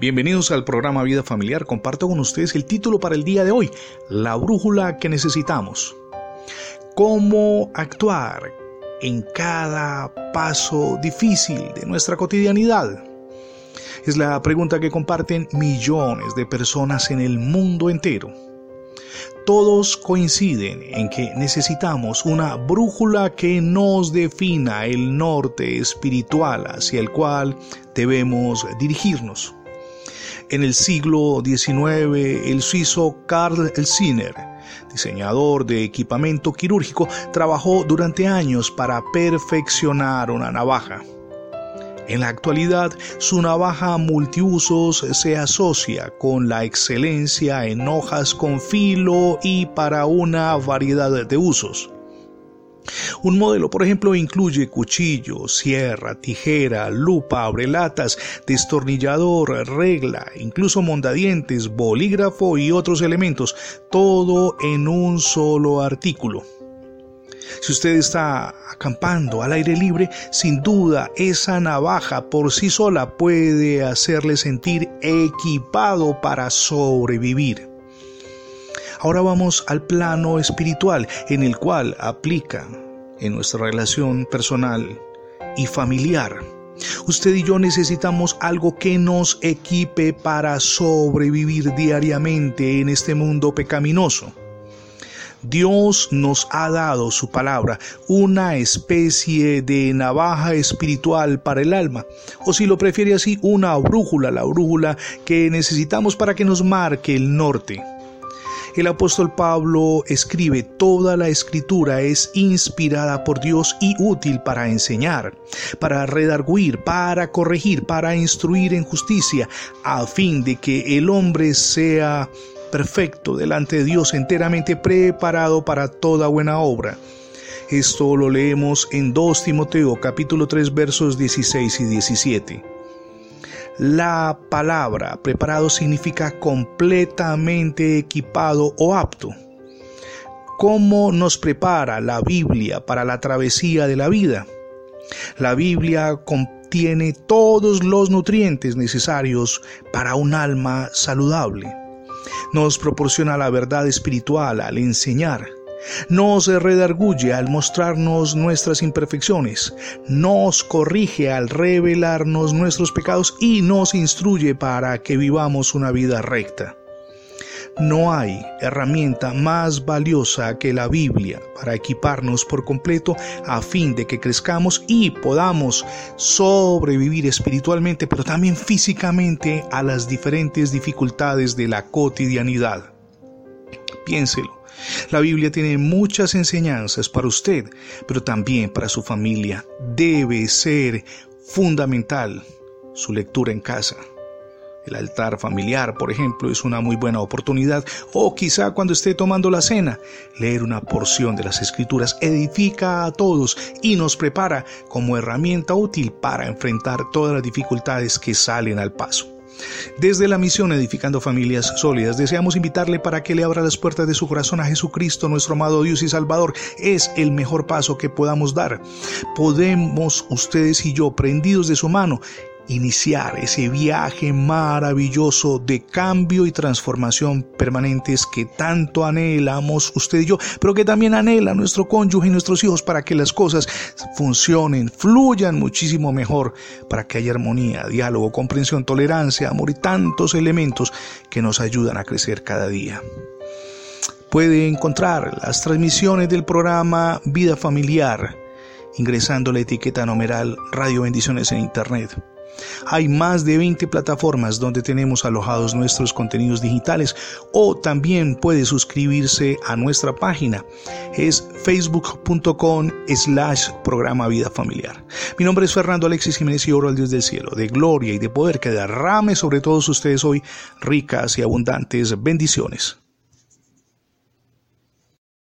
Bienvenidos al programa Vida Familiar. Comparto con ustedes el título para el día de hoy, La brújula que necesitamos. ¿Cómo actuar en cada paso difícil de nuestra cotidianidad? Es la pregunta que comparten millones de personas en el mundo entero. Todos coinciden en que necesitamos una brújula que nos defina el norte espiritual hacia el cual debemos dirigirnos. En el siglo XIX, el suizo Karl Elziner, diseñador de equipamiento quirúrgico, trabajó durante años para perfeccionar una navaja. En la actualidad, su navaja multiusos se asocia con la excelencia en hojas con filo y para una variedad de usos. Un modelo, por ejemplo, incluye cuchillo, sierra, tijera, lupa, abrelatas, destornillador, regla, incluso mondadientes, bolígrafo y otros elementos, todo en un solo artículo. Si usted está acampando al aire libre, sin duda esa navaja por sí sola puede hacerle sentir equipado para sobrevivir. Ahora vamos al plano espiritual en el cual aplica en nuestra relación personal y familiar. Usted y yo necesitamos algo que nos equipe para sobrevivir diariamente en este mundo pecaminoso. Dios nos ha dado su palabra, una especie de navaja espiritual para el alma, o si lo prefiere así, una brújula, la brújula que necesitamos para que nos marque el norte. El apóstol Pablo escribe, toda la escritura es inspirada por Dios y útil para enseñar, para redarguir, para corregir, para instruir en justicia, a fin de que el hombre sea perfecto delante de Dios, enteramente preparado para toda buena obra. Esto lo leemos en 2 Timoteo capítulo 3 versos 16 y 17. La palabra preparado significa completamente equipado o apto. ¿Cómo nos prepara la Biblia para la travesía de la vida? La Biblia contiene todos los nutrientes necesarios para un alma saludable. Nos proporciona la verdad espiritual al enseñar nos redarguye al mostrarnos nuestras imperfecciones, nos corrige al revelarnos nuestros pecados y nos instruye para que vivamos una vida recta. No hay herramienta más valiosa que la Biblia para equiparnos por completo a fin de que crezcamos y podamos sobrevivir espiritualmente, pero también físicamente a las diferentes dificultades de la cotidianidad. Piénselo. La Biblia tiene muchas enseñanzas para usted, pero también para su familia. Debe ser fundamental su lectura en casa. El altar familiar, por ejemplo, es una muy buena oportunidad. O quizá cuando esté tomando la cena, leer una porción de las escrituras edifica a todos y nos prepara como herramienta útil para enfrentar todas las dificultades que salen al paso. Desde la misión Edificando Familias Sólidas deseamos invitarle para que le abra las puertas de su corazón a Jesucristo, nuestro amado Dios y Salvador. Es el mejor paso que podamos dar. Podemos ustedes y yo, prendidos de su mano, iniciar ese viaje maravilloso de cambio y transformación permanentes que tanto anhelamos usted y yo, pero que también anhela nuestro cónyuge y nuestros hijos para que las cosas funcionen, fluyan muchísimo mejor, para que haya armonía, diálogo, comprensión, tolerancia, amor y tantos elementos que nos ayudan a crecer cada día. Puede encontrar las transmisiones del programa Vida Familiar ingresando la etiqueta numeral Radio Bendiciones en Internet. Hay más de 20 plataformas donde tenemos alojados nuestros contenidos digitales o también puede suscribirse a nuestra página. Es facebook.com slash programa vida familiar. Mi nombre es Fernando Alexis Jiménez y oro al Dios del cielo, de gloria y de poder que derrame sobre todos ustedes hoy ricas y abundantes bendiciones.